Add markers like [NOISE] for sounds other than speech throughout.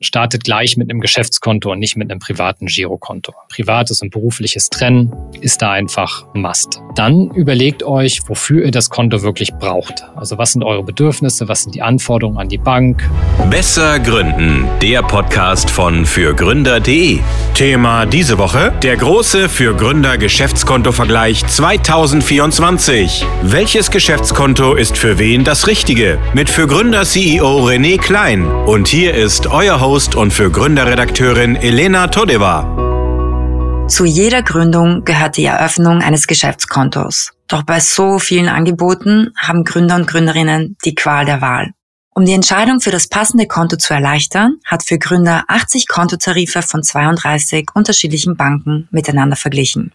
startet gleich mit einem Geschäftskonto und nicht mit einem privaten Girokonto. Privates und berufliches Trennen ist da einfach Must. Dann überlegt euch, wofür ihr das Konto wirklich braucht. Also was sind eure Bedürfnisse, was sind die Anforderungen an die Bank. Besser gründen, der Podcast von fürgründer.de. Thema diese Woche, der große für Gründer Geschäftskonto-Vergleich 2024. Welches Geschäftskonto ist für wen das richtige? Mit fürgründer CEO René Klein. Und hier ist euer Host Host und für Gründerredakteurin Elena Todeva. Zu jeder Gründung gehört die Eröffnung eines Geschäftskontos. Doch bei so vielen Angeboten haben Gründer und Gründerinnen die Qual der Wahl. Um die Entscheidung für das passende Konto zu erleichtern, hat für Gründer 80 Kontotarife von 32 unterschiedlichen Banken miteinander verglichen.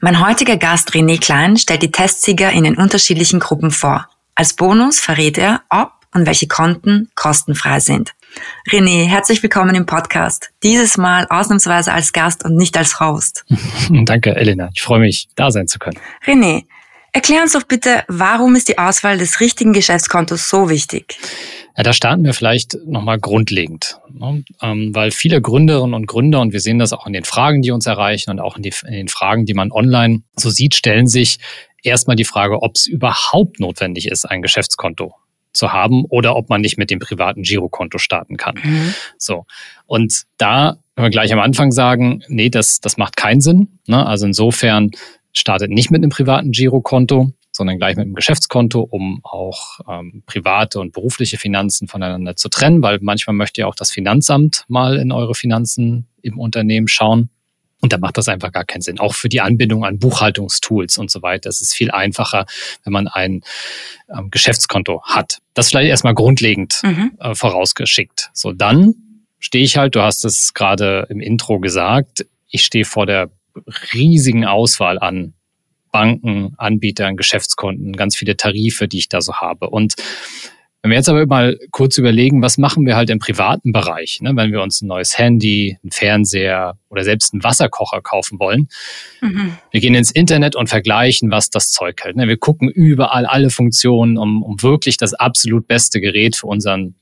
Mein heutiger Gast René Klein stellt die Testsieger in den unterschiedlichen Gruppen vor. Als Bonus verrät er, ob und welche Konten kostenfrei sind. René, herzlich willkommen im Podcast. Dieses Mal ausnahmsweise als Gast und nicht als Host. [LAUGHS] Danke, Elena. Ich freue mich, da sein zu können. René, erklär uns doch bitte, warum ist die Auswahl des richtigen Geschäftskontos so wichtig? Ja, da starten wir vielleicht nochmal grundlegend, ne? ähm, weil viele Gründerinnen und Gründer, und wir sehen das auch in den Fragen, die uns erreichen und auch in, die, in den Fragen, die man online so sieht, stellen sich erstmal die Frage, ob es überhaupt notwendig ist, ein Geschäftskonto zu haben oder ob man nicht mit dem privaten Girokonto starten kann. Mhm. So. Und da können wir gleich am Anfang sagen, nee, das, das macht keinen Sinn. Ne? Also insofern startet nicht mit einem privaten Girokonto, sondern gleich mit einem Geschäftskonto, um auch ähm, private und berufliche Finanzen voneinander zu trennen, weil manchmal möchte ja auch das Finanzamt mal in eure Finanzen im Unternehmen schauen. Und da macht das einfach gar keinen Sinn. Auch für die Anbindung an Buchhaltungstools und so weiter. Es ist viel einfacher, wenn man ein ähm, Geschäftskonto hat. Das vielleicht erstmal grundlegend mhm. äh, vorausgeschickt. So, dann stehe ich halt, du hast es gerade im Intro gesagt, ich stehe vor der riesigen Auswahl an Banken, Anbietern, Geschäftskonten, ganz viele Tarife, die ich da so habe. Und wenn wir jetzt aber mal kurz überlegen, was machen wir halt im privaten Bereich, ne? wenn wir uns ein neues Handy, ein Fernseher oder selbst einen Wasserkocher kaufen wollen. Mhm. Wir gehen ins Internet und vergleichen, was das Zeug hält. Ne? Wir gucken überall alle Funktionen, um, um wirklich das absolut beste Gerät für, unseren,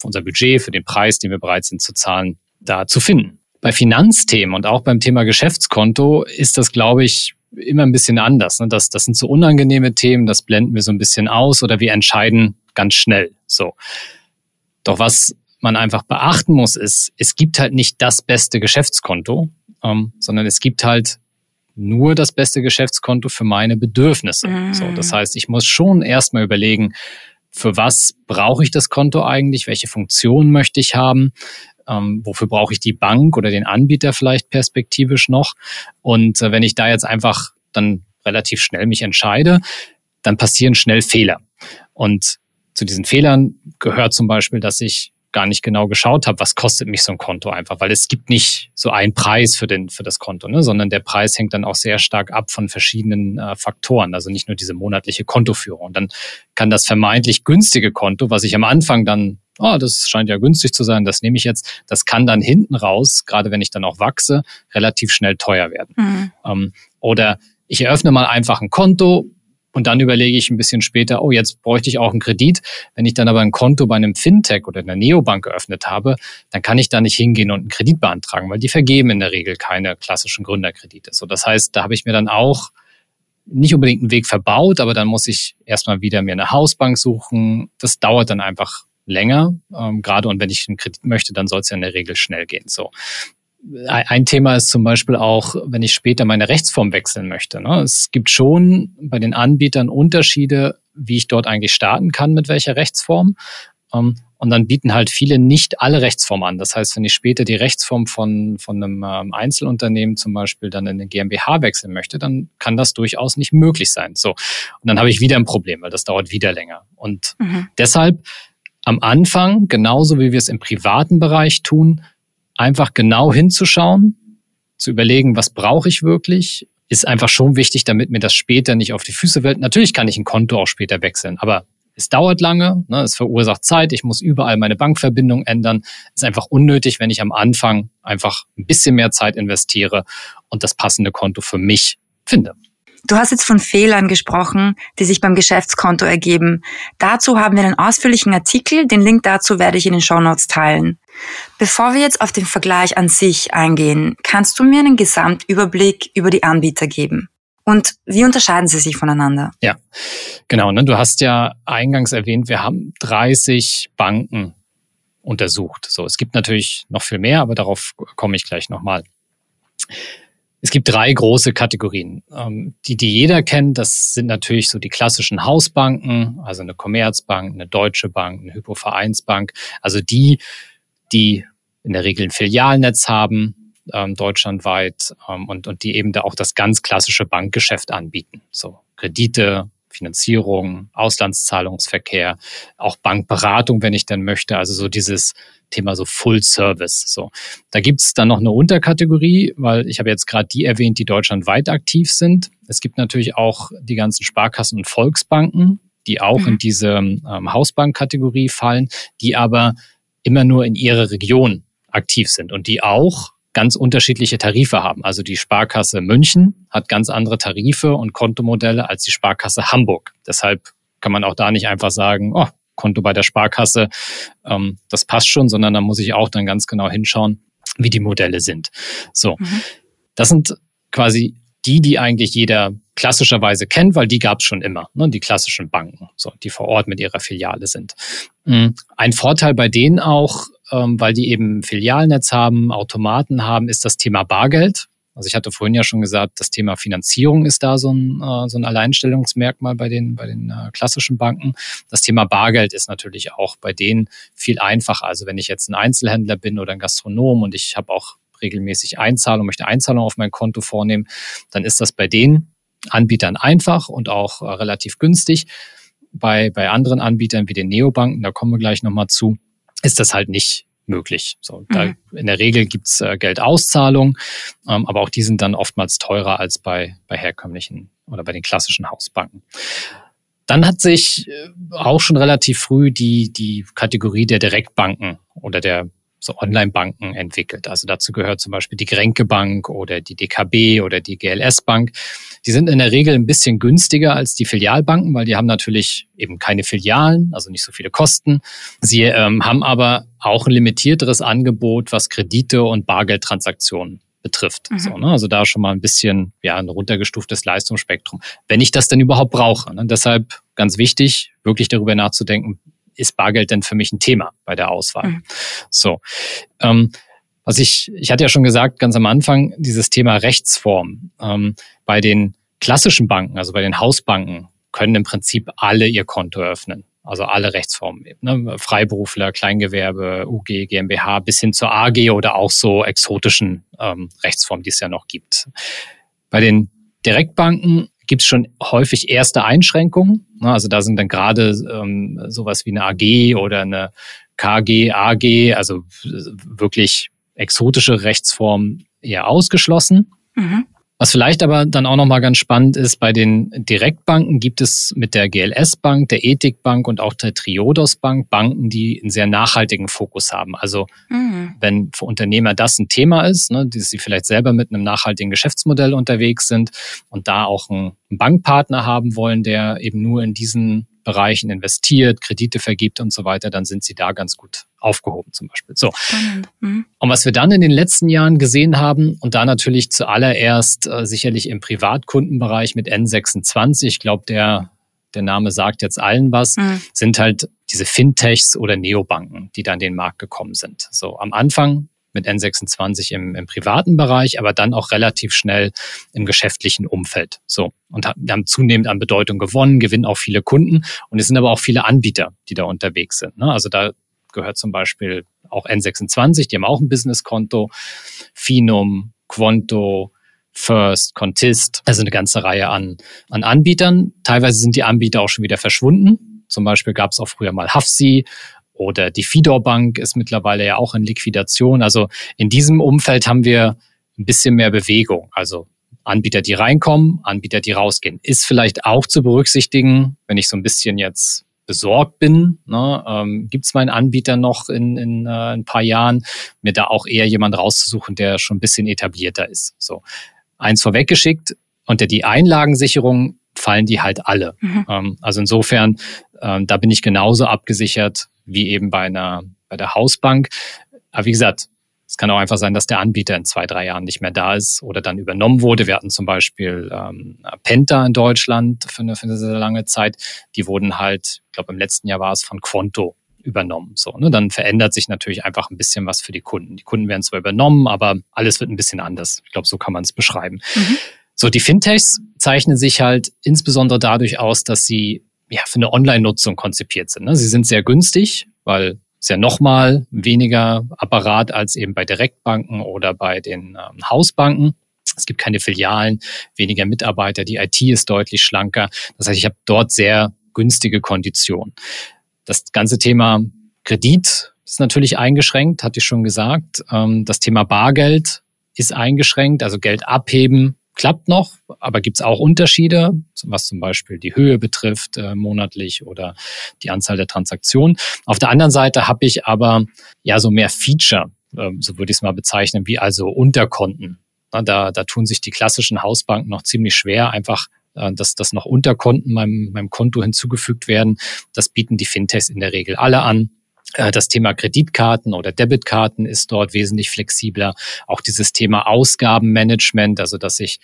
für unser Budget, für den Preis, den wir bereit sind zu zahlen, da zu finden. Bei Finanzthemen und auch beim Thema Geschäftskonto ist das, glaube ich, immer ein bisschen anders. Ne? Das, das sind so unangenehme Themen, das blenden wir so ein bisschen aus oder wir entscheiden ganz schnell. So. Doch was man einfach beachten muss, ist, es gibt halt nicht das beste Geschäftskonto, ähm, sondern es gibt halt nur das beste Geschäftskonto für meine Bedürfnisse. Mhm. So, das heißt, ich muss schon erstmal überlegen, für was brauche ich das Konto eigentlich? Welche Funktion möchte ich haben? Ähm, wofür brauche ich die Bank oder den Anbieter vielleicht perspektivisch noch? Und äh, wenn ich da jetzt einfach dann relativ schnell mich entscheide, dann passieren schnell Fehler. Und zu diesen Fehlern gehört zum Beispiel, dass ich gar nicht genau geschaut habe, was kostet mich so ein Konto einfach, weil es gibt nicht so einen Preis für, den, für das Konto, ne, sondern der Preis hängt dann auch sehr stark ab von verschiedenen äh, Faktoren, also nicht nur diese monatliche Kontoführung. Und dann kann das vermeintlich günstige Konto, was ich am Anfang dann, oh, das scheint ja günstig zu sein, das nehme ich jetzt, das kann dann hinten raus, gerade wenn ich dann auch wachse, relativ schnell teuer werden. Mhm. Ähm, oder ich eröffne mal einfach ein Konto, und dann überlege ich ein bisschen später, oh, jetzt bräuchte ich auch einen Kredit. Wenn ich dann aber ein Konto bei einem Fintech oder einer Neobank geöffnet habe, dann kann ich da nicht hingehen und einen Kredit beantragen, weil die vergeben in der Regel keine klassischen Gründerkredite. So, das heißt, da habe ich mir dann auch nicht unbedingt einen Weg verbaut, aber dann muss ich erstmal wieder mir eine Hausbank suchen. Das dauert dann einfach länger. Ähm, gerade und wenn ich einen Kredit möchte, dann soll es ja in der Regel schnell gehen. So ein Thema ist zum Beispiel auch, wenn ich später meine Rechtsform wechseln möchte. Ne? Es gibt schon bei den Anbietern Unterschiede, wie ich dort eigentlich starten kann, mit welcher Rechtsform. Ähm, und dann bieten halt viele nicht alle Rechtsformen an. Das heißt, wenn ich später die Rechtsform von, von einem ähm, Einzelunternehmen zum Beispiel dann in eine GmbH wechseln möchte, dann kann das durchaus nicht möglich sein. So. Und dann habe ich wieder ein Problem, weil das dauert wieder länger. Und mhm. deshalb am Anfang, genauso wie wir es im privaten Bereich tun, einfach genau hinzuschauen, zu überlegen, was brauche ich wirklich, ist einfach schon wichtig, damit mir das später nicht auf die Füße fällt. Natürlich kann ich ein Konto auch später wechseln, aber es dauert lange, ne, es verursacht Zeit, ich muss überall meine Bankverbindung ändern. Ist einfach unnötig, wenn ich am Anfang einfach ein bisschen mehr Zeit investiere und das passende Konto für mich finde. Du hast jetzt von Fehlern gesprochen, die sich beim Geschäftskonto ergeben. Dazu haben wir einen ausführlichen Artikel. Den Link dazu werde ich in den Show Notes teilen. Bevor wir jetzt auf den Vergleich an sich eingehen, kannst du mir einen Gesamtüberblick über die Anbieter geben? Und wie unterscheiden sie sich voneinander? Ja, genau. Ne? Du hast ja eingangs erwähnt, wir haben 30 Banken untersucht. So, es gibt natürlich noch viel mehr, aber darauf komme ich gleich nochmal. Es gibt drei große Kategorien. Ähm, die, die jeder kennt, das sind natürlich so die klassischen Hausbanken, also eine Commerzbank, eine Deutsche Bank, eine Hypovereinsbank. Also die, die in der Regel ein Filialnetz haben, ähm, deutschlandweit, ähm, und, und die eben da auch das ganz klassische Bankgeschäft anbieten. So Kredite, Finanzierung, Auslandszahlungsverkehr, auch Bankberatung, wenn ich dann möchte. Also so dieses Thema so Full Service. So, da gibt's dann noch eine Unterkategorie, weil ich habe jetzt gerade die erwähnt, die deutschlandweit aktiv sind. Es gibt natürlich auch die ganzen Sparkassen und Volksbanken, die auch mhm. in diese ähm, Hausbankkategorie fallen, die aber immer nur in ihrer Region aktiv sind und die auch ganz unterschiedliche Tarife haben. Also die Sparkasse München hat ganz andere Tarife und Kontomodelle als die Sparkasse Hamburg. Deshalb kann man auch da nicht einfach sagen, oh, Konto bei der Sparkasse, ähm, das passt schon, sondern da muss ich auch dann ganz genau hinschauen, wie die Modelle sind. So, mhm. das sind quasi die, die eigentlich jeder klassischerweise kennt, weil die gab es schon immer, ne, die klassischen Banken, so, die vor Ort mit ihrer Filiale sind. Mhm. Ein Vorteil bei denen auch, ähm, weil die eben Filialnetz haben, Automaten haben, ist das Thema Bargeld. Also ich hatte vorhin ja schon gesagt, das Thema Finanzierung ist da so ein, äh, so ein Alleinstellungsmerkmal bei den, bei den äh, klassischen Banken. Das Thema Bargeld ist natürlich auch bei denen viel einfacher. Also wenn ich jetzt ein Einzelhändler bin oder ein Gastronom und ich habe auch regelmäßig Einzahlung, möchte Einzahlung auf mein Konto vornehmen, dann ist das bei den Anbietern einfach und auch äh, relativ günstig. Bei, bei anderen Anbietern wie den Neobanken, da kommen wir gleich nochmal zu, ist das halt nicht möglich. So, da, mhm. In der Regel gibt's äh, Geldauszahlungen, ähm, aber auch die sind dann oftmals teurer als bei, bei herkömmlichen oder bei den klassischen Hausbanken. Dann hat sich äh, auch schon relativ früh die, die Kategorie der Direktbanken oder der so Online-Banken entwickelt. Also dazu gehört zum Beispiel die Grenke Bank oder die DKB oder die GLS Bank. Die sind in der Regel ein bisschen günstiger als die Filialbanken, weil die haben natürlich eben keine Filialen, also nicht so viele Kosten. Sie ähm, haben aber auch ein limitierteres Angebot, was Kredite und Bargeldtransaktionen betrifft. Mhm. So, ne? Also da schon mal ein bisschen ja ein runtergestuftes Leistungsspektrum, wenn ich das denn überhaupt brauche. Ne? Deshalb ganz wichtig, wirklich darüber nachzudenken, ist Bargeld denn für mich ein Thema bei der Auswahl? Mhm. So. Ähm, was ich, ich hatte ja schon gesagt, ganz am Anfang, dieses Thema Rechtsform. Ähm, bei den klassischen Banken, also bei den Hausbanken, können im Prinzip alle ihr Konto öffnen. Also alle Rechtsformen. Ne? Freiberufler, Kleingewerbe, UG, GmbH bis hin zur AG oder auch so exotischen ähm, Rechtsformen, die es ja noch gibt. Bei den Direktbanken gibt es schon häufig erste Einschränkungen. Ne, also da sind dann gerade ähm, sowas wie eine AG oder eine KG, AG, also wirklich exotische Rechtsformen eher ausgeschlossen. Mhm. Was vielleicht aber dann auch nochmal ganz spannend ist, bei den Direktbanken gibt es mit der GLS Bank, der Ethik Bank und auch der Triodos Bank Banken, die einen sehr nachhaltigen Fokus haben. Also mhm. wenn für Unternehmer das ein Thema ist, ne, dass sie vielleicht selber mit einem nachhaltigen Geschäftsmodell unterwegs sind und da auch einen Bankpartner haben wollen, der eben nur in diesen Bereichen investiert, Kredite vergibt und so weiter, dann sind sie da ganz gut aufgehoben zum Beispiel. So. Mhm. Und was wir dann in den letzten Jahren gesehen haben und da natürlich zuallererst äh, sicherlich im Privatkundenbereich mit N26, ich glaube, der der Name sagt jetzt allen was, mhm. sind halt diese Fintechs oder Neobanken, die dann in den Markt gekommen sind. So am Anfang mit N26 im, im privaten Bereich, aber dann auch relativ schnell im geschäftlichen Umfeld. So. Und haben zunehmend an Bedeutung gewonnen, gewinnen auch viele Kunden. Und es sind aber auch viele Anbieter, die da unterwegs sind. Ne? Also da gehört zum Beispiel auch N26, die haben auch ein Businesskonto, Finum, Quanto, First, Contist, also eine ganze Reihe an, an Anbietern. Teilweise sind die Anbieter auch schon wieder verschwunden. Zum Beispiel gab es auch früher mal Hafsi oder die Fidor Bank ist mittlerweile ja auch in Liquidation. Also in diesem Umfeld haben wir ein bisschen mehr Bewegung. Also Anbieter, die reinkommen, Anbieter, die rausgehen. Ist vielleicht auch zu berücksichtigen, wenn ich so ein bisschen jetzt besorgt bin. Ne, ähm, Gibt es meinen Anbieter noch in, in äh, ein paar Jahren, mir da auch eher jemand rauszusuchen, der schon ein bisschen etablierter ist. So eins vorweggeschickt, unter die Einlagensicherung fallen die halt alle. Mhm. Ähm, also insofern, ähm, da bin ich genauso abgesichert wie eben bei einer bei der Hausbank. Aber wie gesagt, es kann auch einfach sein, dass der Anbieter in zwei, drei Jahren nicht mehr da ist oder dann übernommen wurde. Wir hatten zum Beispiel ähm, Penta in Deutschland für eine, für eine sehr lange Zeit. Die wurden halt, ich glaube im letzten Jahr war es von Quanto übernommen. So, ne? Dann verändert sich natürlich einfach ein bisschen was für die Kunden. Die Kunden werden zwar übernommen, aber alles wird ein bisschen anders. Ich glaube, so kann man es beschreiben. Mhm. So, die Fintechs zeichnen sich halt insbesondere dadurch aus, dass sie ja für eine Online-Nutzung konzipiert sind. Ne? Sie sind sehr günstig, weil ist ja nochmal weniger Apparat als eben bei Direktbanken oder bei den ähm, Hausbanken. Es gibt keine Filialen, weniger Mitarbeiter, die IT ist deutlich schlanker. Das heißt, ich habe dort sehr günstige Konditionen. Das ganze Thema Kredit ist natürlich eingeschränkt, hatte ich schon gesagt. Ähm, das Thema Bargeld ist eingeschränkt, also Geld abheben klappt noch, aber gibt es auch Unterschiede, was zum Beispiel die Höhe betrifft, äh, monatlich oder die Anzahl der Transaktionen. Auf der anderen Seite habe ich aber ja so mehr Feature, äh, so würde ich es mal bezeichnen, wie also Unterkonten. Na, da, da tun sich die klassischen Hausbanken noch ziemlich schwer, einfach äh, dass, dass noch Unterkonten meinem, meinem Konto hinzugefügt werden. Das bieten die Fintechs in der Regel alle an. Äh, das Thema Kreditkarten oder Debitkarten ist dort wesentlich flexibler. Auch dieses Thema Ausgabenmanagement, also dass ich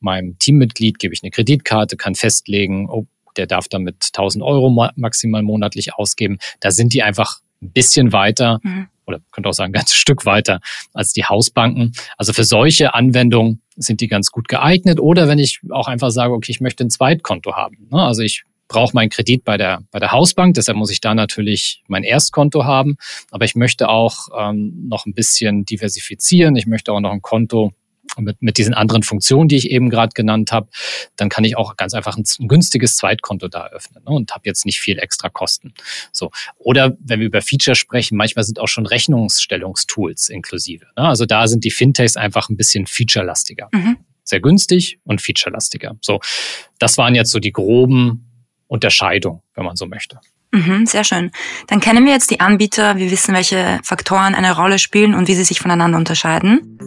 meinem Teammitglied gebe ich eine Kreditkarte, kann festlegen, oh, der darf damit 1000 Euro maximal monatlich ausgeben. Da sind die einfach ein bisschen weiter mhm. oder könnte auch sagen, [LAUGHS] ein ganzes Stück weiter als die Hausbanken. Also für solche Anwendungen sind die ganz gut geeignet. Oder wenn ich auch einfach sage, okay, ich möchte ein Zweitkonto haben. Ne? Also ich brauche meinen Kredit bei der, bei der Hausbank, deshalb muss ich da natürlich mein Erstkonto haben. Aber ich möchte auch ähm, noch ein bisschen diversifizieren. Ich möchte auch noch ein Konto mit, mit diesen anderen Funktionen, die ich eben gerade genannt habe, dann kann ich auch ganz einfach ein, ein günstiges Zweitkonto da öffnen ne, und habe jetzt nicht viel extra Kosten. So oder wenn wir über Feature sprechen, manchmal sind auch schon Rechnungsstellungstools inklusive. Ne? Also da sind die Fintechs einfach ein bisschen featurelastiger. Mhm. Sehr günstig und featurelastiger. So, das waren jetzt so die groben Unterscheidung, wenn man so möchte. Mhm, sehr schön. Dann kennen wir jetzt die Anbieter, wir wissen, welche Faktoren eine Rolle spielen und wie sie sich voneinander unterscheiden.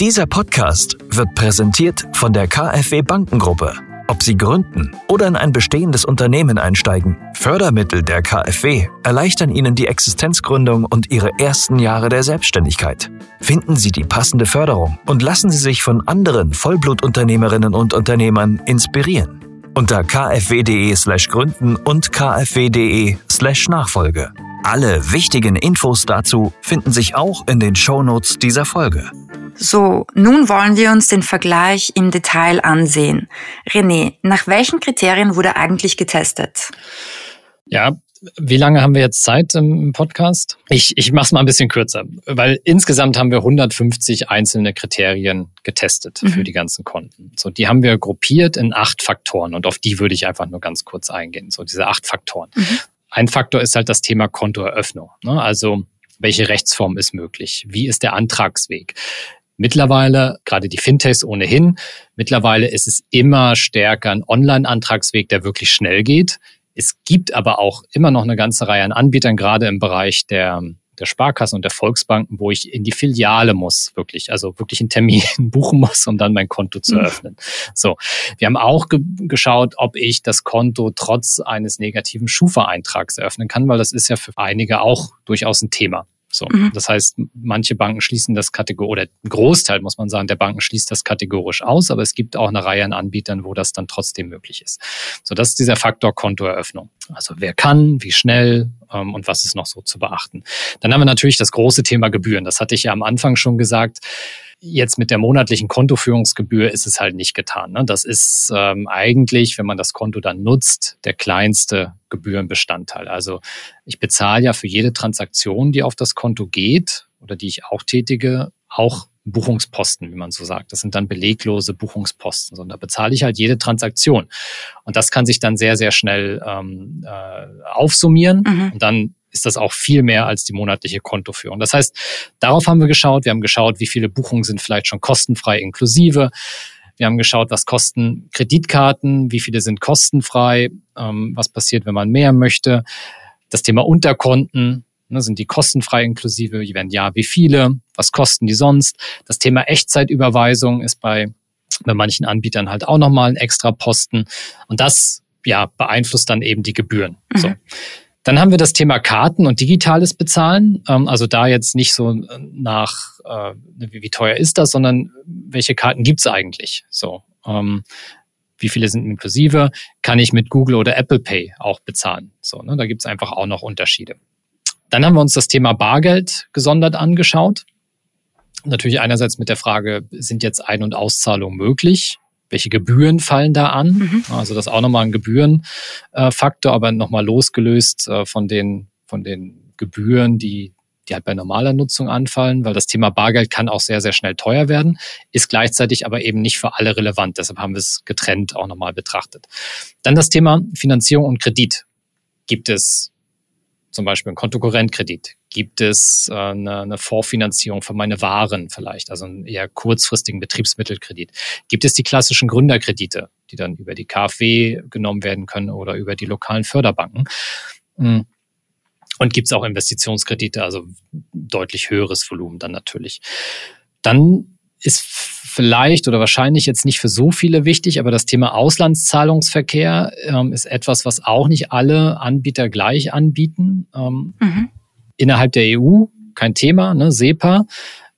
Dieser Podcast wird präsentiert von der KfW Bankengruppe. Ob Sie gründen oder in ein bestehendes Unternehmen einsteigen, Fördermittel der KfW erleichtern Ihnen die Existenzgründung und Ihre ersten Jahre der Selbstständigkeit. Finden Sie die passende Förderung und lassen Sie sich von anderen Vollblutunternehmerinnen und Unternehmern inspirieren unter kfw.de slash gründen und kfw.de slash Nachfolge. Alle wichtigen Infos dazu finden sich auch in den Shownotes dieser Folge. So, nun wollen wir uns den Vergleich im Detail ansehen. René, nach welchen Kriterien wurde eigentlich getestet? Ja, wie lange haben wir jetzt Zeit im Podcast? Ich, ich mache es mal ein bisschen kürzer, weil insgesamt haben wir 150 einzelne Kriterien getestet mhm. für die ganzen Konten. So, die haben wir gruppiert in acht Faktoren und auf die würde ich einfach nur ganz kurz eingehen. So, diese acht Faktoren. Mhm. Ein Faktor ist halt das Thema Kontoeröffnung. Ne? Also, welche Rechtsform ist möglich? Wie ist der Antragsweg? Mittlerweile, gerade die Fintechs ohnehin, mittlerweile ist es immer stärker ein Online-Antragsweg, der wirklich schnell geht. Es gibt aber auch immer noch eine ganze Reihe an Anbietern, gerade im Bereich der, der Sparkassen und der Volksbanken, wo ich in die Filiale muss, wirklich, also wirklich einen Termin [LAUGHS] buchen muss, um dann mein Konto zu mhm. öffnen. So. Wir haben auch ge geschaut, ob ich das Konto trotz eines negativen Schufa-Eintrags eröffnen kann, weil das ist ja für einige auch durchaus ein Thema. So, mhm. das heißt, manche Banken schließen das kategorisch oder ein Großteil muss man sagen, der Banken schließt das kategorisch aus, aber es gibt auch eine Reihe an Anbietern, wo das dann trotzdem möglich ist. So, das ist dieser Faktor Kontoeröffnung. Also wer kann, wie schnell ähm, und was ist noch so zu beachten. Dann haben wir natürlich das große Thema Gebühren. Das hatte ich ja am Anfang schon gesagt. Jetzt mit der monatlichen Kontoführungsgebühr ist es halt nicht getan. Ne? Das ist ähm, eigentlich, wenn man das Konto dann nutzt, der kleinste Gebührenbestandteil. Also ich bezahle ja für jede Transaktion, die auf das Konto geht oder die ich auch tätige, auch Buchungsposten, wie man so sagt. Das sind dann beleglose Buchungsposten, sondern da bezahle ich halt jede Transaktion. Und das kann sich dann sehr, sehr schnell ähm, äh, aufsummieren mhm. und dann ist das auch viel mehr als die monatliche Kontoführung. Das heißt, darauf haben wir geschaut. Wir haben geschaut, wie viele Buchungen sind vielleicht schon kostenfrei inklusive. Wir haben geschaut, was kosten Kreditkarten, wie viele sind kostenfrei, ähm, was passiert, wenn man mehr möchte. Das Thema Unterkonten, ne, sind die kostenfrei inklusive, wenn ja, wie viele, was kosten die sonst. Das Thema Echtzeitüberweisung ist bei, bei manchen Anbietern halt auch nochmal ein extra Posten. Und das ja, beeinflusst dann eben die Gebühren. Mhm. So. Dann haben wir das Thema Karten und digitales Bezahlen. Ähm, also da jetzt nicht so nach, äh, wie, wie teuer ist das, sondern welche Karten gibt's eigentlich? So, ähm, wie viele sind inklusive? Kann ich mit Google oder Apple Pay auch bezahlen? So, ne, da gibt's einfach auch noch Unterschiede. Dann haben wir uns das Thema Bargeld gesondert angeschaut. Natürlich einerseits mit der Frage, sind jetzt Ein- und Auszahlungen möglich? Welche Gebühren fallen da an. Mhm. Also das ist auch nochmal ein Gebührenfaktor, aber nochmal losgelöst äh, von den, von den Gebühren, die, die halt bei normaler Nutzung anfallen, weil das Thema Bargeld kann auch sehr, sehr schnell teuer werden, ist gleichzeitig aber eben nicht für alle relevant. Deshalb haben wir es getrennt auch nochmal betrachtet. Dann das Thema Finanzierung und Kredit. Gibt es zum Beispiel einen Kontokorrentkredit? Gibt es äh, eine, eine Vorfinanzierung für meine Waren vielleicht, also einen eher kurzfristigen Betriebsmittelkredit? Gibt es die klassischen Gründerkredite, die dann über die KfW genommen werden können oder über die lokalen Förderbanken? Hm. Und gibt es auch Investitionskredite, also deutlich höheres Volumen dann natürlich. Dann ist vielleicht oder wahrscheinlich jetzt nicht für so viele wichtig, aber das Thema Auslandszahlungsverkehr ähm, ist etwas, was auch nicht alle Anbieter gleich anbieten. Ähm, mhm. Innerhalb der EU kein Thema, ne, SEPA.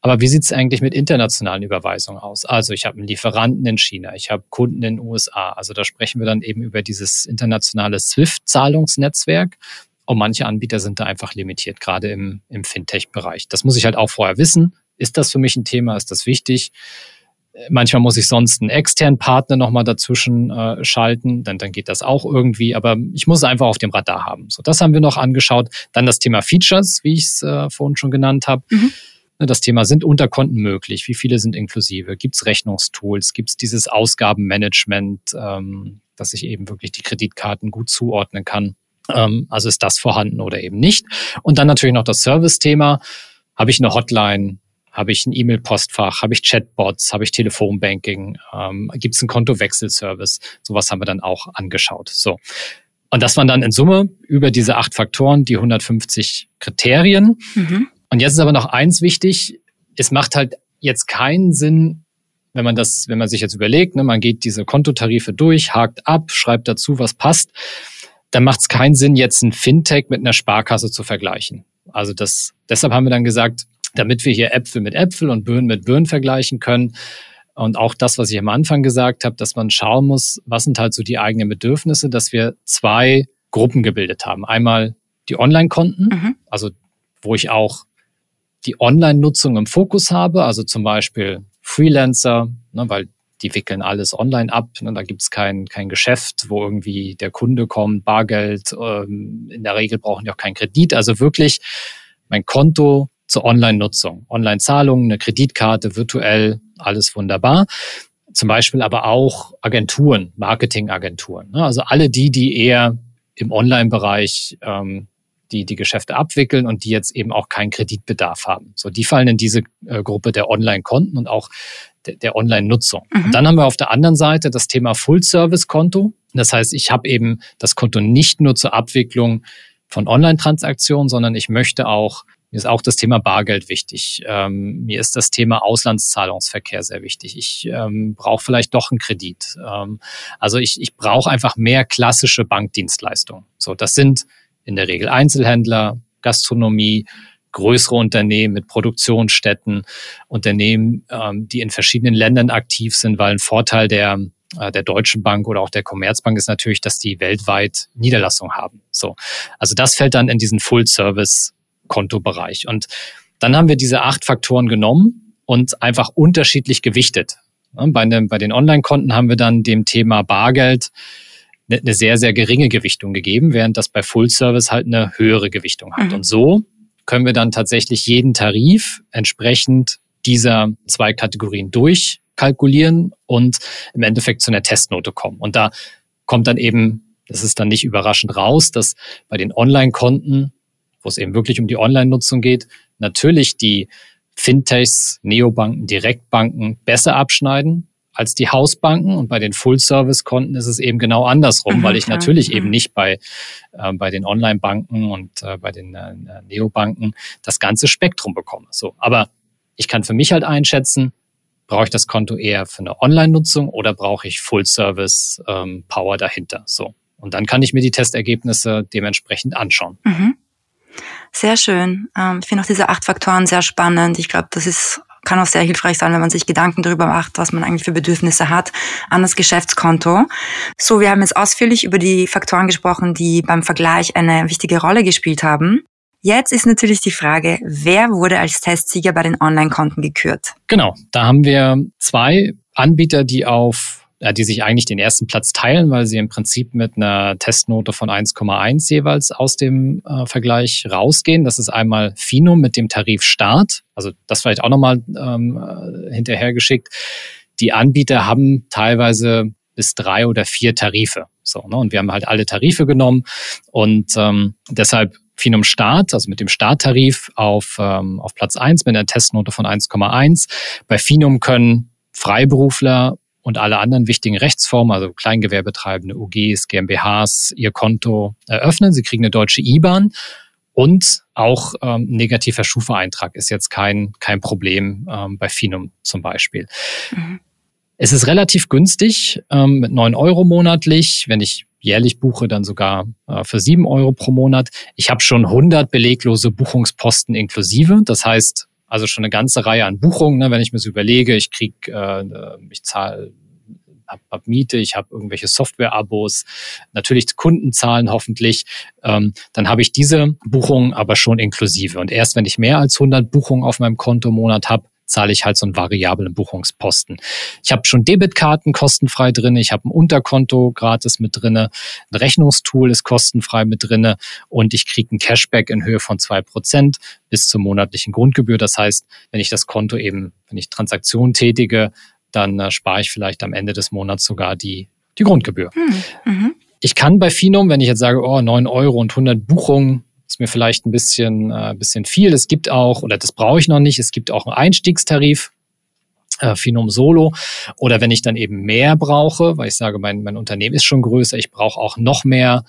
Aber wie sieht es eigentlich mit internationalen Überweisungen aus? Also ich habe einen Lieferanten in China, ich habe Kunden in den USA. Also da sprechen wir dann eben über dieses internationale SWIFT-Zahlungsnetzwerk. Und manche Anbieter sind da einfach limitiert, gerade im, im Fintech-Bereich. Das muss ich halt auch vorher wissen. Ist das für mich ein Thema? Ist das wichtig? Manchmal muss ich sonst einen externen Partner nochmal dazwischen äh, schalten, dann, dann geht das auch irgendwie, aber ich muss es einfach auf dem Radar haben. So, das haben wir noch angeschaut. Dann das Thema Features, wie ich es äh, vorhin schon genannt habe. Mhm. Ne, das Thema, sind Unterkonten möglich? Wie viele sind inklusive? Gibt es Rechnungstools? Gibt es dieses Ausgabenmanagement, ähm, dass ich eben wirklich die Kreditkarten gut zuordnen kann? Ähm, also ist das vorhanden oder eben nicht? Und dann natürlich noch das Service-Thema. Habe ich eine Hotline? Habe ich ein E-Mail-Postfach? Habe ich Chatbots? Habe ich Telefonbanking? Ähm, Gibt es einen Kontowechselservice? Sowas haben wir dann auch angeschaut. So. Und das waren dann in Summe über diese acht Faktoren die 150 Kriterien. Mhm. Und jetzt ist aber noch eins wichtig. Es macht halt jetzt keinen Sinn, wenn man das, wenn man sich jetzt überlegt, ne, man geht diese Kontotarife durch, hakt ab, schreibt dazu, was passt, dann macht es keinen Sinn, jetzt ein Fintech mit einer Sparkasse zu vergleichen. Also das, deshalb haben wir dann gesagt, damit wir hier Äpfel mit Äpfel und Birnen mit Birnen vergleichen können. Und auch das, was ich am Anfang gesagt habe, dass man schauen muss, was sind halt so die eigenen Bedürfnisse, dass wir zwei Gruppen gebildet haben. Einmal die Online-Konten, mhm. also wo ich auch die Online-Nutzung im Fokus habe, also zum Beispiel Freelancer, ne, weil die wickeln alles online ab. Ne, da gibt's kein, kein Geschäft, wo irgendwie der Kunde kommt, Bargeld. Ähm, in der Regel brauchen die auch keinen Kredit. Also wirklich mein Konto zur Online-Nutzung. Online-Zahlungen, eine Kreditkarte, virtuell, alles wunderbar. Zum Beispiel aber auch Agenturen, Marketingagenturen. Ne? Also alle die, die eher im Online-Bereich ähm, die die Geschäfte abwickeln und die jetzt eben auch keinen Kreditbedarf haben. So, die fallen in diese äh, Gruppe der Online-Konten und auch der, der Online-Nutzung. Mhm. Und dann haben wir auf der anderen Seite das Thema Full-Service-Konto. Das heißt, ich habe eben das Konto nicht nur zur Abwicklung von Online-Transaktionen, sondern ich möchte auch mir ist auch das Thema Bargeld wichtig. Ähm, mir ist das Thema Auslandszahlungsverkehr sehr wichtig. Ich ähm, brauche vielleicht doch einen Kredit. Ähm, also ich, ich brauche einfach mehr klassische Bankdienstleistungen. So, das sind in der Regel Einzelhändler, Gastronomie, größere Unternehmen mit Produktionsstätten, Unternehmen, ähm, die in verschiedenen Ländern aktiv sind, weil ein Vorteil der äh, der Deutschen Bank oder auch der Commerzbank ist natürlich, dass die weltweit Niederlassung haben. So, also das fällt dann in diesen Full-Service Kontobereich. Und dann haben wir diese acht Faktoren genommen und einfach unterschiedlich gewichtet. Bei, den, bei den Online-Konten haben wir dann dem Thema Bargeld eine sehr, sehr geringe Gewichtung gegeben, während das bei Full Service halt eine höhere Gewichtung hat. Mhm. Und so können wir dann tatsächlich jeden Tarif entsprechend dieser zwei Kategorien durchkalkulieren und im Endeffekt zu einer Testnote kommen. Und da kommt dann eben, das ist dann nicht überraschend raus, dass bei den Online-Konten wo es eben wirklich um die Online-Nutzung geht, natürlich die Fintechs, Neobanken, Direktbanken besser abschneiden als die Hausbanken. Und bei den Full-Service-Konten ist es eben genau andersrum, mhm, weil ich natürlich mhm. eben nicht bei, äh, bei den Online-Banken und äh, bei den äh, Neobanken das ganze Spektrum bekomme. So, aber ich kann für mich halt einschätzen, brauche ich das Konto eher für eine Online-Nutzung oder brauche ich Full-Service-Power ähm, dahinter? So. Und dann kann ich mir die Testergebnisse dementsprechend anschauen. Mhm. Sehr schön. Ähm, ich finde auch diese acht Faktoren sehr spannend. Ich glaube, das ist kann auch sehr hilfreich sein, wenn man sich Gedanken darüber macht, was man eigentlich für Bedürfnisse hat an das Geschäftskonto. So, wir haben jetzt ausführlich über die Faktoren gesprochen, die beim Vergleich eine wichtige Rolle gespielt haben. Jetzt ist natürlich die Frage, wer wurde als Testsieger bei den Online-Konten gekürt? Genau, da haben wir zwei Anbieter, die auf die sich eigentlich den ersten Platz teilen, weil sie im Prinzip mit einer Testnote von 1,1 jeweils aus dem äh, Vergleich rausgehen. Das ist einmal Finum mit dem Tarif Start, also das vielleicht auch nochmal ähm, äh, hinterhergeschickt. Die Anbieter haben teilweise bis drei oder vier Tarife. So, ne? Und wir haben halt alle Tarife genommen und ähm, deshalb Finum Start, also mit dem Starttarif auf, ähm, auf Platz eins mit einer Testnote von 1,1. Bei Finum können Freiberufler und alle anderen wichtigen Rechtsformen, also Kleingewerbetreibende, UGs, GmbHs, ihr Konto eröffnen. Sie kriegen eine deutsche IBAN und auch ähm, negativer Schufa-Eintrag ist jetzt kein, kein Problem ähm, bei Finum zum Beispiel. Mhm. Es ist relativ günstig ähm, mit neun Euro monatlich. Wenn ich jährlich buche, dann sogar äh, für sieben Euro pro Monat. Ich habe schon 100 beleglose Buchungsposten inklusive. Das heißt, also schon eine ganze Reihe an Buchungen, ne, wenn ich mir so überlege, ich krieg, äh, ich zahle hab, hab Miete, ich habe irgendwelche Software-Abos, natürlich Kundenzahlen hoffentlich, ähm, dann habe ich diese Buchungen aber schon inklusive. Und erst wenn ich mehr als 100 Buchungen auf meinem Konto im Monat habe, zahle ich halt so einen variablen Buchungsposten. Ich habe schon Debitkarten kostenfrei drin, ich habe ein Unterkonto gratis mit drinne, ein Rechnungstool ist kostenfrei mit drinne und ich kriege ein Cashback in Höhe von zwei Prozent bis zur monatlichen Grundgebühr. Das heißt, wenn ich das Konto eben, wenn ich Transaktionen tätige, dann äh, spare ich vielleicht am Ende des Monats sogar die, die Grundgebühr. Hm, mhm. Ich kann bei Finum, wenn ich jetzt sage, oh, 9 Euro und 100 Buchungen, ist mir vielleicht ein bisschen, äh, bisschen viel. Es gibt auch, oder das brauche ich noch nicht, es gibt auch einen Einstiegstarif, äh, Finum Solo. Oder wenn ich dann eben mehr brauche, weil ich sage, mein, mein Unternehmen ist schon größer, ich brauche auch noch mehr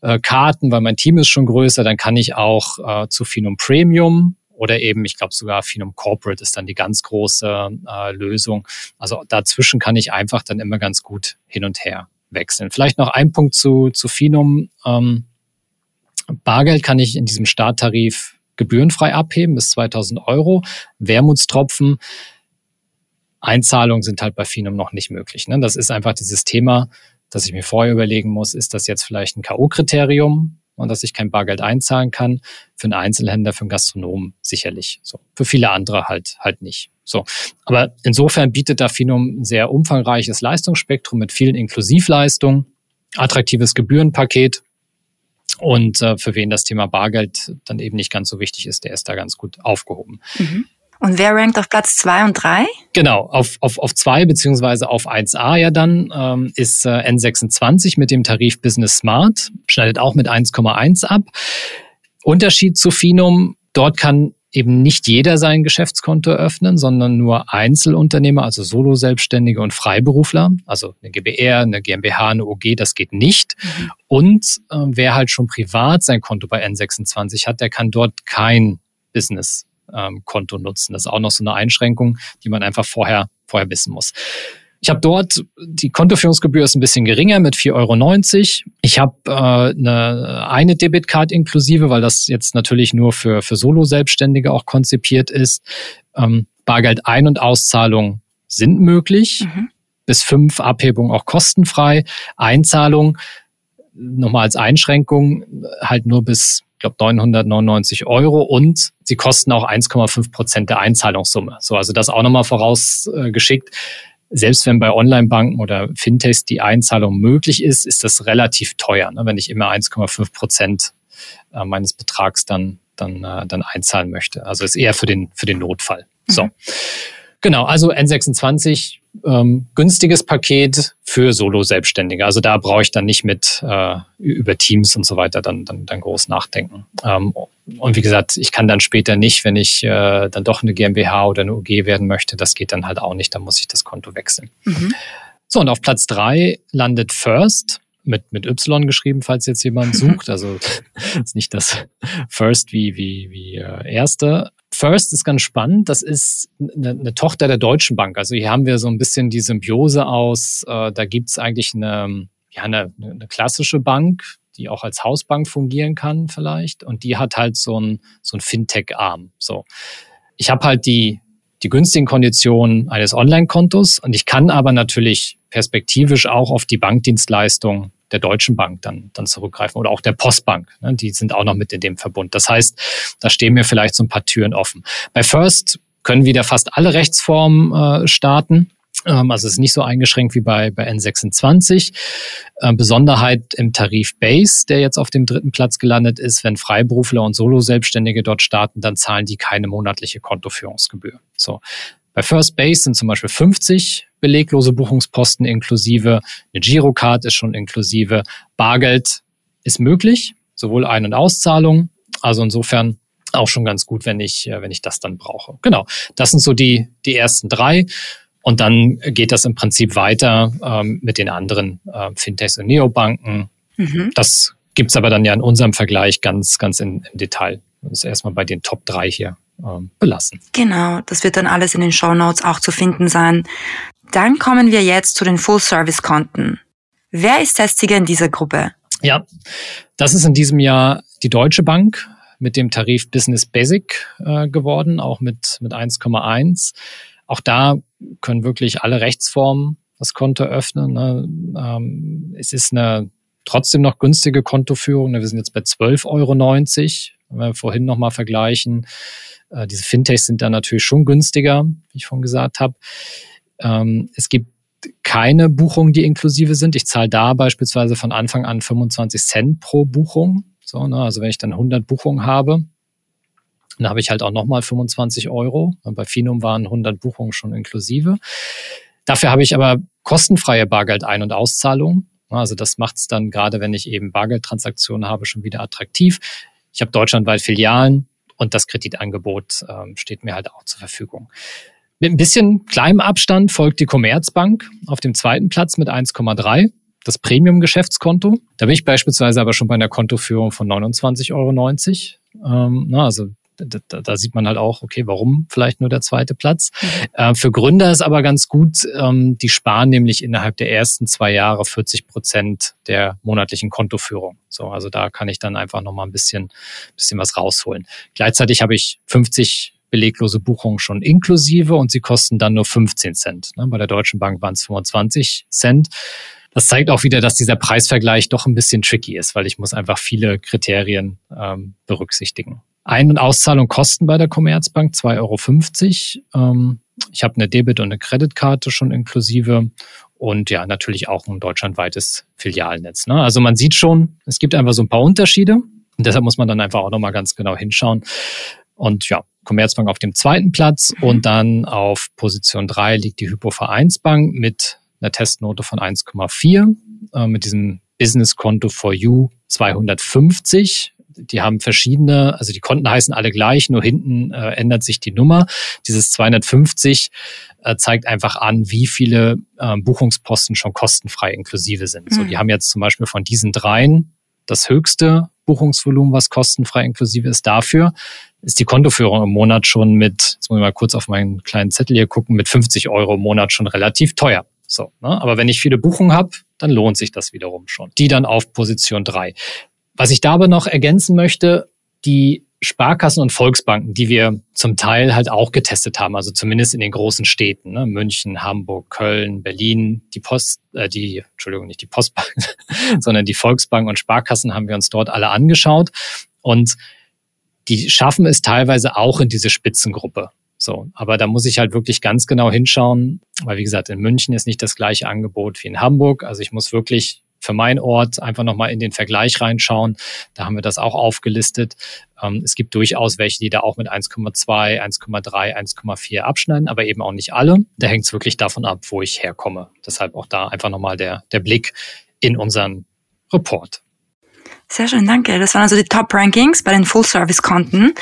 äh, Karten, weil mein Team ist schon größer, dann kann ich auch äh, zu Finum Premium oder eben, ich glaube sogar Finum Corporate ist dann die ganz große äh, Lösung. Also dazwischen kann ich einfach dann immer ganz gut hin und her wechseln. Vielleicht noch ein Punkt zu, zu Finum. Ähm, Bargeld kann ich in diesem Starttarif gebührenfrei abheben bis 2000 Euro. Wermutstropfen, Einzahlungen sind halt bei Finum noch nicht möglich. Ne? Das ist einfach dieses Thema, dass ich mir vorher überlegen muss, ist das jetzt vielleicht ein K.O.-Kriterium und dass ich kein Bargeld einzahlen kann? Für einen Einzelhändler, für einen Gastronomen sicherlich. So. Für viele andere halt, halt nicht. So. Aber insofern bietet da Finum ein sehr umfangreiches Leistungsspektrum mit vielen Inklusivleistungen, attraktives Gebührenpaket, und äh, für wen das Thema Bargeld dann eben nicht ganz so wichtig ist, der ist da ganz gut aufgehoben. Mhm. Und wer rankt auf Platz zwei und drei? Genau, auf, auf, auf zwei beziehungsweise auf 1a ja dann ähm, ist äh, N26 mit dem Tarif Business Smart, schneidet auch mit 1,1 ab. Unterschied zu Finum, dort kann eben nicht jeder sein Geschäftskonto eröffnen, sondern nur Einzelunternehmer, also Solo-Selbstständige und Freiberufler, also eine GBR, eine GmbH, eine OG, das geht nicht. Mhm. Und äh, wer halt schon privat sein Konto bei N26 hat, der kann dort kein Business-Konto ähm, nutzen. Das ist auch noch so eine Einschränkung, die man einfach vorher, vorher wissen muss. Ich habe dort, die Kontoführungsgebühr ist ein bisschen geringer mit 4,90 Euro. Ich habe äh, eine, eine Debitcard inklusive, weil das jetzt natürlich nur für, für Solo-Selbstständige auch konzipiert ist. Ähm, Bargeld Ein- und Auszahlung sind möglich. Mhm. Bis fünf Abhebungen auch kostenfrei. Einzahlung nochmal als Einschränkung halt nur bis ich glaube 999 Euro und sie kosten auch 1,5 Prozent der Einzahlungssumme. So, also das auch nochmal vorausgeschickt selbst wenn bei Online-Banken oder Fintechs die Einzahlung möglich ist, ist das relativ teuer, ne? wenn ich immer 1,5 Prozent äh, meines Betrags dann, dann, äh, dann einzahlen möchte. Also ist eher für den, für den Notfall. Mhm. So. Genau, also N26 ähm, günstiges Paket für Solo-Selbstständige. Also da brauche ich dann nicht mit äh, über Teams und so weiter dann, dann, dann groß nachdenken. Ähm, und wie gesagt, ich kann dann später nicht, wenn ich äh, dann doch eine GmbH oder eine UG werden möchte, das geht dann halt auch nicht, dann muss ich das Konto wechseln. Mhm. So, und auf Platz drei landet First mit, mit Y geschrieben, falls jetzt jemand [LAUGHS] sucht. Also [LAUGHS] ist nicht das First wie, wie, wie äh, erste. First ist ganz spannend. Das ist eine, eine, Tochter der Deutschen Bank. Also hier haben wir so ein bisschen die Symbiose aus, äh, da gibt's eigentlich eine, ja, eine, eine klassische Bank, die auch als Hausbank fungieren kann vielleicht. Und die hat halt so ein, so ein Fintech-Arm. So. Ich habe halt die, die günstigen Konditionen eines Online-Kontos und ich kann aber natürlich perspektivisch auch auf die Bankdienstleistung der Deutschen Bank dann, dann zurückgreifen oder auch der Postbank. Ne? Die sind auch noch mit in dem Verbund. Das heißt, da stehen mir vielleicht so ein paar Türen offen. Bei First können wieder fast alle Rechtsformen äh, starten. Ähm, also es ist nicht so eingeschränkt wie bei, bei N26. Ähm, Besonderheit im Tarif Base, der jetzt auf dem dritten Platz gelandet ist, wenn Freiberufler und Solo-Selbstständige dort starten, dann zahlen die keine monatliche Kontoführungsgebühr. So. Bei First Base sind zum Beispiel 50 beleglose Buchungsposten inklusive, eine Girocard ist schon inklusive, Bargeld ist möglich, sowohl Ein- und Auszahlung. Also insofern auch schon ganz gut, wenn ich, äh, wenn ich das dann brauche. Genau, das sind so die, die ersten drei. Und dann geht das im Prinzip weiter ähm, mit den anderen äh, Fintechs und Neobanken. Mhm. Das gibt's aber dann ja in unserem Vergleich ganz, ganz in, im Detail. Das ist erstmal bei den Top drei hier ähm, belassen. Genau, das wird dann alles in den Show Notes auch zu finden sein. Dann kommen wir jetzt zu den Full-Service-Konten. Wer ist Testiger in dieser Gruppe? Ja, das ist in diesem Jahr die Deutsche Bank mit dem Tarif Business Basic äh, geworden, auch mit, mit 1,1. Auch da können wirklich alle Rechtsformen das Konto öffnen. Ne? Ähm, es ist eine trotzdem noch günstige Kontoführung. Ne? Wir sind jetzt bei 12,90 Euro. Wenn wir vorhin nochmal vergleichen, äh, diese Fintechs sind da natürlich schon günstiger, wie ich vorhin gesagt habe. Ähm, es gibt keine Buchungen, die inklusive sind. Ich zahle da beispielsweise von Anfang an 25 Cent pro Buchung. So, ne? Also wenn ich dann 100 Buchungen habe, dann habe ich halt auch nochmal 25 Euro. Bei Finum waren 100 Buchungen schon inklusive. Dafür habe ich aber kostenfreie Bargeld-Ein- und Auszahlung. Also das macht es dann gerade, wenn ich eben Bargeldtransaktionen habe, schon wieder attraktiv. Ich habe deutschlandweit Filialen und das Kreditangebot ähm, steht mir halt auch zur Verfügung. Mit ein bisschen kleinem Abstand folgt die Commerzbank auf dem zweiten Platz mit 1,3 das Premium-Geschäftskonto. Da bin ich beispielsweise aber schon bei einer Kontoführung von 29,90 Euro. Ähm, na, also da, da, da sieht man halt auch, okay, warum vielleicht nur der zweite Platz. Mhm. Äh, für Gründer ist aber ganz gut, ähm, die sparen nämlich innerhalb der ersten zwei Jahre 40 Prozent der monatlichen Kontoführung. So, also da kann ich dann einfach nochmal ein bisschen, bisschen was rausholen. Gleichzeitig habe ich 50 beleglose Buchungen schon inklusive und sie kosten dann nur 15 Cent. Ne? Bei der Deutschen Bank waren es 25 Cent. Das zeigt auch wieder, dass dieser Preisvergleich doch ein bisschen tricky ist, weil ich muss einfach viele Kriterien ähm, berücksichtigen. Ein- und Auszahlung kosten bei der Commerzbank 2,50 Euro. Ähm, ich habe eine Debit- und eine Kreditkarte schon inklusive und ja, natürlich auch ein deutschlandweites Filialnetz. Ne? Also man sieht schon, es gibt einfach so ein paar Unterschiede und deshalb muss man dann einfach auch nochmal ganz genau hinschauen. Und ja, Commerzbank auf dem zweiten Platz und dann auf Position drei liegt die Hypovereinsbank mit einer Testnote von 1,4 äh, mit diesem Business-Konto for You 250 die haben verschiedene, also die Konten heißen alle gleich, nur hinten äh, ändert sich die Nummer. Dieses 250 äh, zeigt einfach an, wie viele äh, Buchungsposten schon kostenfrei inklusive sind. Mhm. So, die haben jetzt zum Beispiel von diesen dreien das höchste Buchungsvolumen, was kostenfrei inklusive ist. Dafür ist die Kontoführung im Monat schon mit, jetzt muss ich mal kurz auf meinen kleinen Zettel hier gucken, mit 50 Euro im Monat schon relativ teuer. So, ne? Aber wenn ich viele Buchungen habe, dann lohnt sich das wiederum schon. Die dann auf Position drei. Was ich da aber noch ergänzen möchte, die Sparkassen und Volksbanken, die wir zum Teil halt auch getestet haben, also zumindest in den großen Städten, ne? München, Hamburg, Köln, Berlin, die Post, äh, die, Entschuldigung, nicht die Postbank, [LAUGHS] sondern die Volksbanken und Sparkassen haben wir uns dort alle angeschaut und die schaffen es teilweise auch in diese Spitzengruppe. So, aber da muss ich halt wirklich ganz genau hinschauen, weil wie gesagt, in München ist nicht das gleiche Angebot wie in Hamburg. Also ich muss wirklich für meinen Ort einfach nochmal in den Vergleich reinschauen. Da haben wir das auch aufgelistet. Ähm, es gibt durchaus welche, die da auch mit 1,2, 1,3, 1,4 abschneiden, aber eben auch nicht alle. Da hängt es wirklich davon ab, wo ich herkomme. Deshalb auch da einfach nochmal der, der Blick in unseren Report. Sehr schön, danke. Das waren also die Top-Rankings bei den Full-Service-Konten.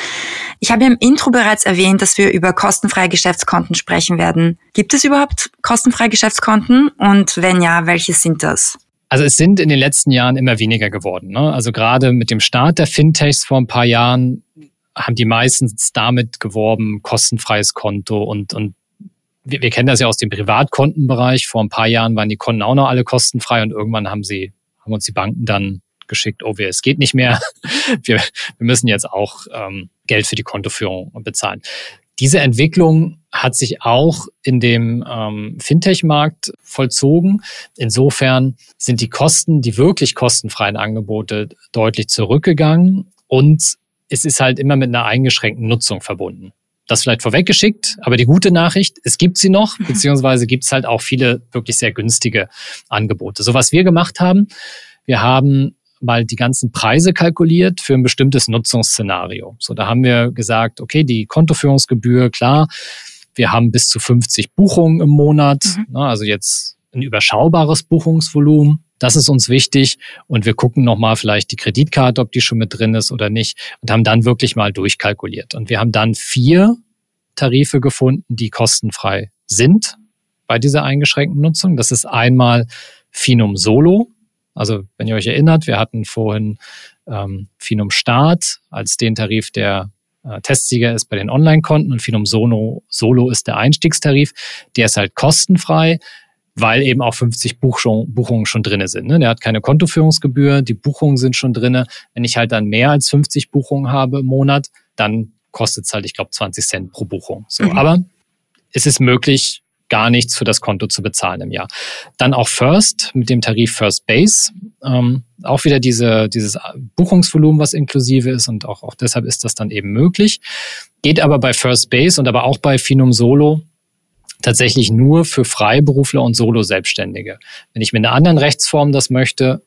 Ich habe im Intro bereits erwähnt, dass wir über kostenfreie Geschäftskonten sprechen werden. Gibt es überhaupt kostenfreie Geschäftskonten? Und wenn ja, welche sind das? Also es sind in den letzten Jahren immer weniger geworden. Ne? Also gerade mit dem Start der Fintechs vor ein paar Jahren haben die meistens damit geworben, kostenfreies Konto und, und wir, wir kennen das ja aus dem Privatkontenbereich. Vor ein paar Jahren waren die Konten auch noch alle kostenfrei und irgendwann haben sie, haben uns die Banken dann geschickt, oh, es geht nicht mehr. [LAUGHS] Wir, wir müssen jetzt auch ähm, Geld für die Kontoführung bezahlen. Diese Entwicklung hat sich auch in dem ähm, Fintech-Markt vollzogen. Insofern sind die Kosten, die wirklich kostenfreien Angebote deutlich zurückgegangen und es ist halt immer mit einer eingeschränkten Nutzung verbunden. Das vielleicht vorweggeschickt, aber die gute Nachricht, es gibt sie noch, [LAUGHS] beziehungsweise gibt es halt auch viele wirklich sehr günstige Angebote. So was wir gemacht haben, wir haben mal die ganzen Preise kalkuliert für ein bestimmtes Nutzungsszenario. So, da haben wir gesagt, okay, die Kontoführungsgebühr, klar, wir haben bis zu 50 Buchungen im Monat, mhm. ne, also jetzt ein überschaubares Buchungsvolumen. Das ist uns wichtig und wir gucken nochmal vielleicht die Kreditkarte, ob die schon mit drin ist oder nicht und haben dann wirklich mal durchkalkuliert. Und wir haben dann vier Tarife gefunden, die kostenfrei sind bei dieser eingeschränkten Nutzung. Das ist einmal Finum Solo. Also wenn ihr euch erinnert, wir hatten vorhin ähm, Finum Start als den Tarif, der äh, Testsieger ist bei den Online-Konten und Finum Solo, Solo ist der Einstiegstarif. Der ist halt kostenfrei, weil eben auch 50 Buchung, Buchungen schon drinne sind. Ne? Der hat keine Kontoführungsgebühr, die Buchungen sind schon drinne. Wenn ich halt dann mehr als 50 Buchungen habe im Monat, dann kostet es halt, ich glaube, 20 Cent pro Buchung. So, mhm. aber es ist möglich, gar nichts für das Konto zu bezahlen im Jahr. Dann auch First mit dem Tarif First Base. Ähm, auch wieder diese, dieses Buchungsvolumen, was inklusive ist und auch, auch deshalb ist das dann eben möglich. Geht aber bei First Base und aber auch bei Finum Solo tatsächlich nur für Freiberufler und Solo-Selbstständige. Wenn ich mit einer anderen Rechtsform das möchte,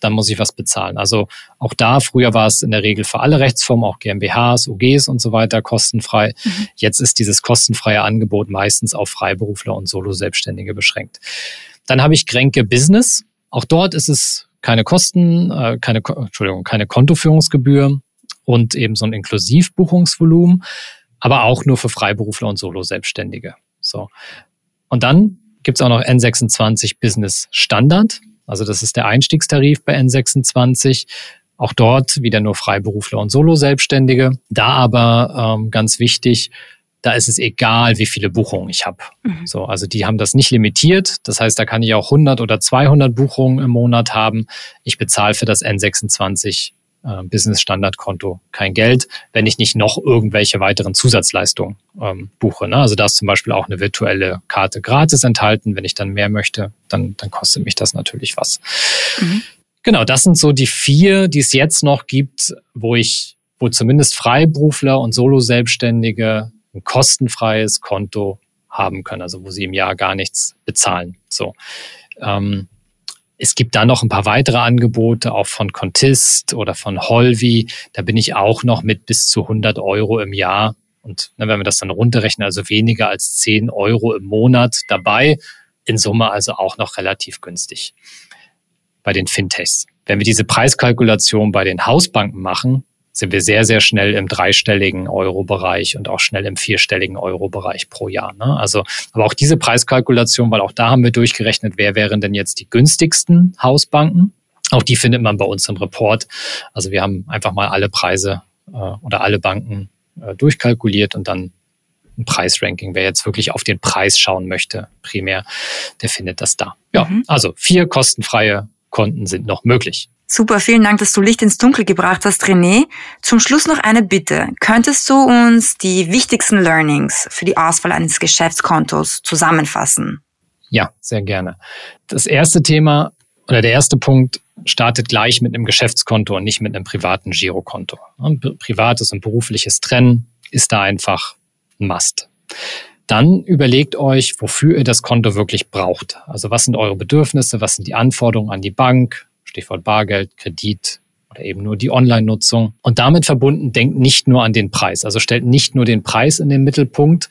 dann muss ich was bezahlen. Also auch da, früher war es in der Regel für alle Rechtsformen, auch GmbHs, UGs und so weiter, kostenfrei. Mhm. Jetzt ist dieses kostenfreie Angebot meistens auf Freiberufler und Solo-Selbstständige beschränkt. Dann habe ich Kränke Business. Auch dort ist es keine Kosten, äh, keine, Entschuldigung, keine Kontoführungsgebühr und eben so ein Inklusivbuchungsvolumen, aber auch nur für Freiberufler und Solo-Selbstständige. So. Und dann gibt es auch noch N26 Business Standard. Also das ist der Einstiegstarif bei N26. Auch dort wieder nur Freiberufler und Solo-Selbstständige. Da aber ähm, ganz wichtig, da ist es egal, wie viele Buchungen ich habe. Mhm. So, also die haben das nicht limitiert. Das heißt, da kann ich auch 100 oder 200 Buchungen im Monat haben. Ich bezahle für das N26 äh, Business Standard Konto kein Geld, wenn ich nicht noch irgendwelche weiteren Zusatzleistungen ähm, buche. Ne? Also da ist zum Beispiel auch eine virtuelle Karte gratis enthalten. Wenn ich dann mehr möchte, dann, dann kostet mich das natürlich was. Mhm. Genau, das sind so die vier, die es jetzt noch gibt, wo ich, wo zumindest Freiberufler und Solo-Selbstständige ein kostenfreies Konto haben können, also wo sie im Jahr gar nichts bezahlen. So. Ähm, es gibt da noch ein paar weitere Angebote, auch von Contist oder von Holvi. Da bin ich auch noch mit bis zu 100 Euro im Jahr. Und ne, wenn wir das dann runterrechnen, also weniger als 10 Euro im Monat dabei. In Summe also auch noch relativ günstig bei den Fintechs. Wenn wir diese Preiskalkulation bei den Hausbanken machen, sind wir sehr, sehr schnell im dreistelligen Euro-Bereich und auch schnell im vierstelligen Euro-Bereich pro Jahr. Ne? Also, aber auch diese Preiskalkulation, weil auch da haben wir durchgerechnet, wer wären denn jetzt die günstigsten Hausbanken. Auch die findet man bei uns im Report. Also wir haben einfach mal alle Preise äh, oder alle Banken äh, durchkalkuliert und dann ein Preisranking. Wer jetzt wirklich auf den Preis schauen möchte, primär, der findet das da. Ja, mhm. also vier kostenfreie Konten sind noch möglich. Super, vielen Dank, dass du Licht ins Dunkel gebracht hast, René. Zum Schluss noch eine Bitte. Könntest du uns die wichtigsten Learnings für die Auswahl eines Geschäftskontos zusammenfassen? Ja, sehr gerne. Das erste Thema oder der erste Punkt startet gleich mit einem Geschäftskonto und nicht mit einem privaten Girokonto. Privates und berufliches Trennen ist da einfach ein Must. Dann überlegt euch, wofür ihr das Konto wirklich braucht. Also was sind eure Bedürfnisse, was sind die Anforderungen an die Bank, Stichwort Bargeld, Kredit oder eben nur die Online-Nutzung. Und damit verbunden denkt nicht nur an den Preis. Also stellt nicht nur den Preis in den Mittelpunkt,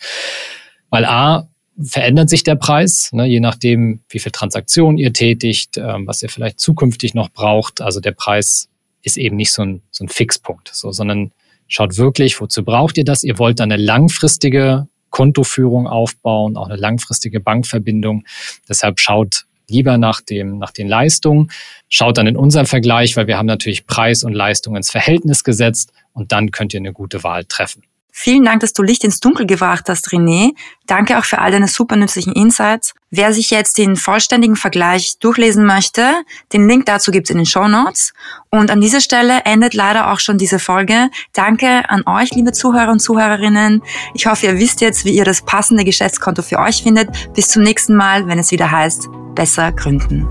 weil A, verändert sich der Preis, ne, je nachdem, wie viel Transaktionen ihr tätigt, ähm, was ihr vielleicht zukünftig noch braucht. Also der Preis ist eben nicht so ein, so ein Fixpunkt, so, sondern schaut wirklich, wozu braucht ihr das? Ihr wollt eine langfristige Kontoführung aufbauen, auch eine langfristige Bankverbindung. Deshalb schaut lieber nach, dem, nach den Leistungen, schaut dann in unseren Vergleich, weil wir haben natürlich Preis und Leistung ins Verhältnis gesetzt und dann könnt ihr eine gute Wahl treffen. Vielen Dank, dass du Licht ins Dunkel gebracht hast, René. Danke auch für all deine super nützlichen Insights. Wer sich jetzt den vollständigen Vergleich durchlesen möchte, den Link dazu gibt's in den Show Notes. Und an dieser Stelle endet leider auch schon diese Folge. Danke an euch, liebe Zuhörer und Zuhörerinnen. Ich hoffe, ihr wisst jetzt, wie ihr das passende Geschäftskonto für euch findet. Bis zum nächsten Mal, wenn es wieder heißt, besser gründen.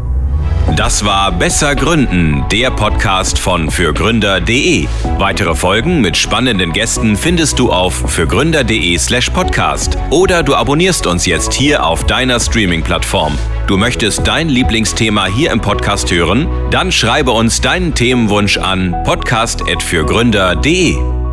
Das war Besser Gründen, der Podcast von fürgründer.de. Weitere Folgen mit spannenden Gästen findest du auf fürgründer.de/slash podcast oder du abonnierst uns jetzt hier auf deiner Streaming-Plattform. Du möchtest dein Lieblingsthema hier im Podcast hören? Dann schreibe uns deinen Themenwunsch an podcast.fürgründer.de.